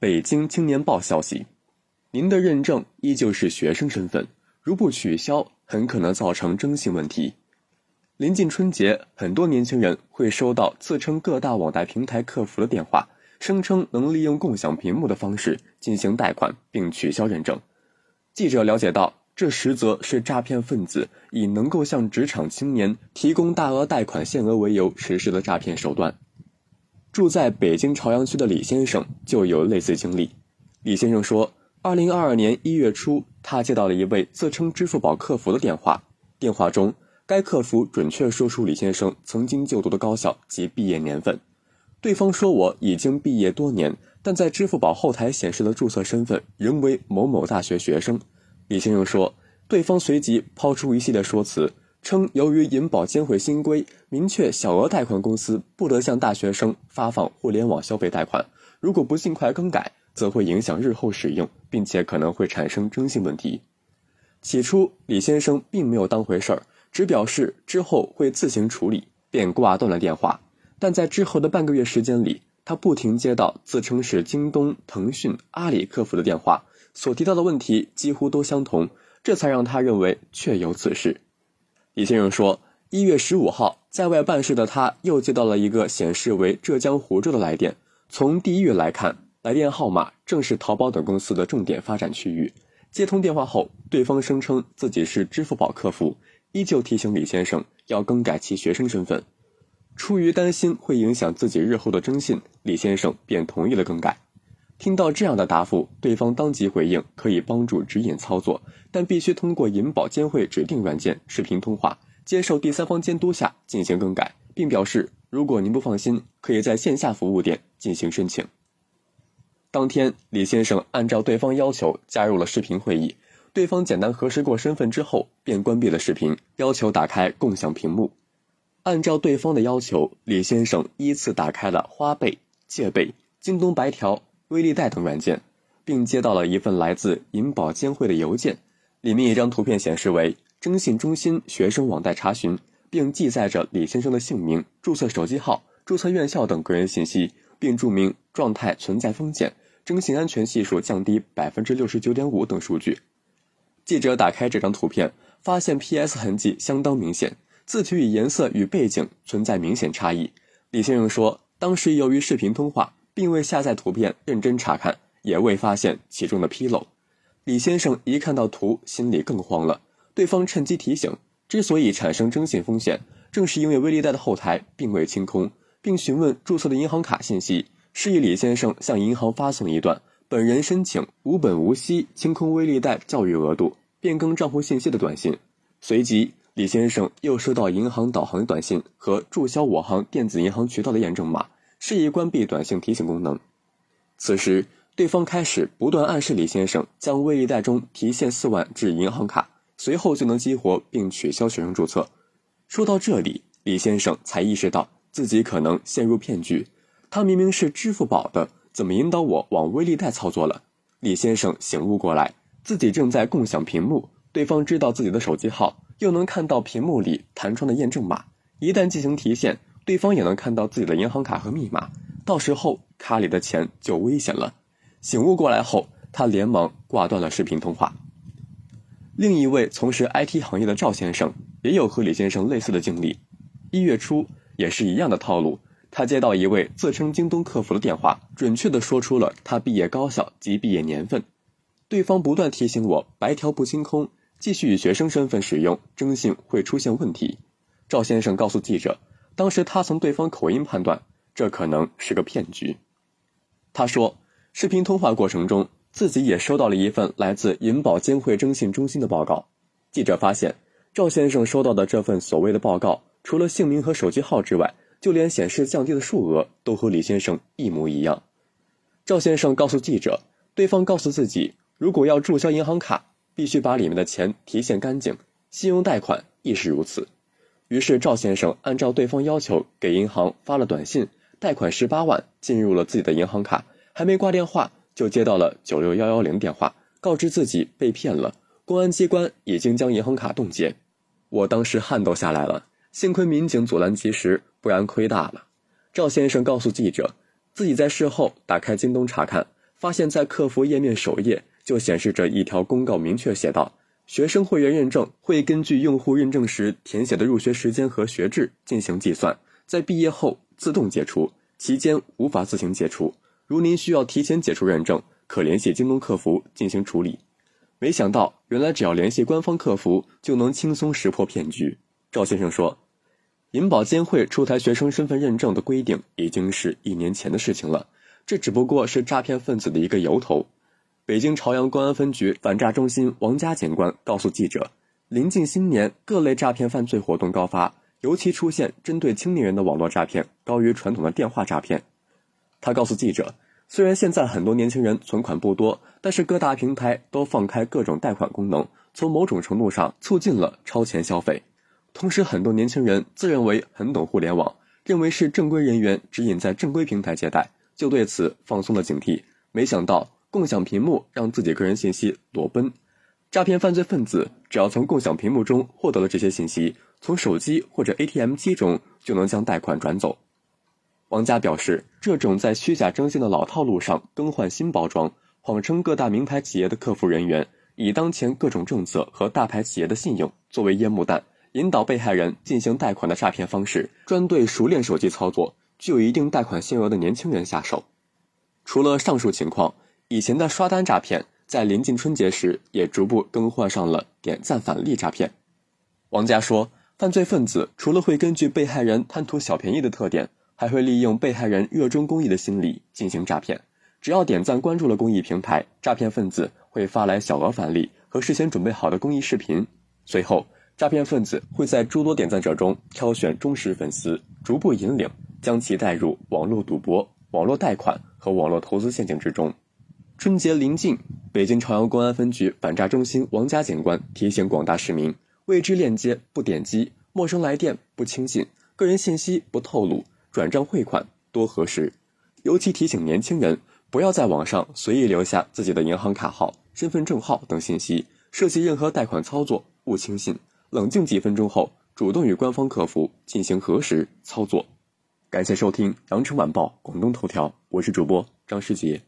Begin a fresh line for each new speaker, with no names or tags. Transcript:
北京青年报消息，您的认证依旧是学生身份，如不取消，很可能造成征信问题。临近春节，很多年轻人会收到自称各大网贷平台客服的电话，声称能利用共享屏幕的方式进行贷款并取消认证。记者了解到，这实则是诈骗分子以能够向职场青年提供大额贷款限额为由实施的诈骗手段。住在北京朝阳区的李先生就有类似经历。李先生说，二零二二年一月初，他接到了一位自称支付宝客服的电话。电话中，该客服准确说出李先生曾经就读的高校及毕业年份。对方说：“我已经毕业多年，但在支付宝后台显示的注册身份仍为某某大学学生。”李先生说，对方随即抛出一系列说辞。称，由于银保监会新规明确，小额贷款公司不得向大学生发放互联网消费贷款，如果不尽快更改，则会影响日后使用，并且可能会产生征信问题。起初，李先生并没有当回事儿，只表示之后会自行处理，便挂断了电话。但在之后的半个月时间里，他不停接到自称是京东、腾讯、阿里客服的电话，所提到的问题几乎都相同，这才让他认为确有此事。李先生说：“一月十五号，在外办事的他又接到了一个显示为浙江湖州的来电。从第一月来看，来电号码正是淘宝等公司的重点发展区域。接通电话后，对方声称自己是支付宝客服，依旧提醒李先生要更改其学生身份。出于担心会影响自己日后的征信，李先生便同意了更改。听到这样的答复，对方当即回应可以帮助指引操作。”但必须通过银保监会指定软件视频通话，接受第三方监督下进行更改，并表示如果您不放心，可以在线下服务点进行申请。当天，李先生按照对方要求加入了视频会议，对方简单核实过身份之后，便关闭了视频，要求打开共享屏幕。按照对方的要求，李先生依次打开了花呗、借呗、京东白条、微粒贷等软件，并接到了一份来自银保监会的邮件。里面一张图片显示为征信中心学生网贷查询，并记载着李先生的姓名、注册手机号、注册院校等个人信息，并注明状态存在风险，征信安全系数降低百分之六十九点五等数据。记者打开这张图片，发现 P.S 痕迹相当明显，字体与颜色与背景存在明显差异。李先生说，当时由于视频通话，并未下载图片认真查看，也未发现其中的纰漏。李先生一看到图，心里更慌了。对方趁机提醒，之所以产生征信风险，正是因为微粒贷的后台并未清空，并询问注册的银行卡信息，示意李先生向银行发送一段本人申请无本无息清空微粒贷教育额度、变更账户信息的短信。随即，李先生又收到银行导航短信和注销我行电子银行渠道的验证码，示意关闭短信提醒功能。此时。对方开始不断暗示李先生将微粒贷中提现四万至银行卡，随后就能激活并取消学生注册。说到这里，李先生才意识到自己可能陷入骗局。他明明是支付宝的，怎么引导我往微粒贷操作了？李先生醒悟过来，自己正在共享屏幕，对方知道自己的手机号，又能看到屏幕里弹窗的验证码。一旦进行提现，对方也能看到自己的银行卡和密码，到时候卡里的钱就危险了。醒悟过来后，他连忙挂断了视频通话。另一位从事 IT 行业的赵先生也有和李先生类似的经历。一月初也是一样的套路，他接到一位自称京东客服的电话，准确的说出了他毕业高校及毕业年份。对方不断提醒我白条不清空，继续以学生身份使用，征信会出现问题。赵先生告诉记者，当时他从对方口音判断，这可能是个骗局。他说。视频通话过程中，自己也收到了一份来自银保监会征信中心的报告。记者发现，赵先生收到的这份所谓的报告，除了姓名和手机号之外，就连显示降低的数额都和李先生一模一样。赵先生告诉记者，对方告诉自己，如果要注销银行卡，必须把里面的钱提现干净；信用贷款亦是如此。于是，赵先生按照对方要求，给银行发了短信，贷款十八万进入了自己的银行卡。还没挂电话，就接到了九六幺幺零电话，告知自己被骗了，公安机关已经将银行卡冻结。我当时汗都下来了，幸亏民警阻拦及时，不然亏大了。赵先生告诉记者，自己在事后打开京东查看，发现，在客服页面首页就显示着一条公告，明确写道：学生会员认证会根据用户认证时填写的入学时间和学制进行计算，在毕业后自动解除，期间无法自行解除。如您需要提前解除认证，可联系京东客服进行处理。没想到，原来只要联系官方客服就能轻松识破骗局。赵先生说：“银保监会出台学生身份认证的规定已经是一年前的事情了。”这只不过是诈骗分子的一个由头。北京朝阳公安分局反诈中心王佳警官告诉记者：“临近新年，各类诈骗犯罪活动高发，尤其出现针对青年人的网络诈骗高于传统的电话诈骗。”他告诉记者：“虽然现在很多年轻人存款不多，但是各大平台都放开各种贷款功能，从某种程度上促进了超前消费。同时，很多年轻人自认为很懂互联网，认为是正规人员指引在正规平台借贷。”就对此放松了警惕，没想到共享屏幕让自己个人信息裸奔。诈骗犯罪分子只要从共享屏幕中获得了这些信息，从手机或者 ATM 机中就能将贷款转走。王佳表示，这种在虚假征信的老套路上更换新包装，谎称各大名牌企业的客服人员，以当前各种政策和大牌企业的信用作为烟幕弹，引导被害人进行贷款的诈骗方式，专对熟练手机操作。具有一定贷款限额的年轻人下手。除了上述情况，以前的刷单诈骗在临近春节时也逐步更换上了点赞返利诈骗。王佳说，犯罪分子除了会根据被害人贪图小便宜的特点，还会利用被害人热衷公益的心理进行诈骗。只要点赞关注了公益平台，诈骗分子会发来小额返利和事先准备好的公益视频。随后，诈骗分子会在诸多点赞者中挑选忠实粉丝，逐步引领。将其带入网络赌博、网络贷款和网络投资陷阱之中。春节临近，北京朝阳公安分局反诈中心王家警官提醒广大市民：未知链接不点击，陌生来电不轻信，个人信息不透露，转账汇款多核实。尤其提醒年轻人，不要在网上随意留下自己的银行卡号、身份证号等信息，涉及任何贷款操作勿轻信，冷静几分钟后，主动与官方客服进行核实操作。感谢收听《羊城晚报·广东头条》，我是主播张世杰。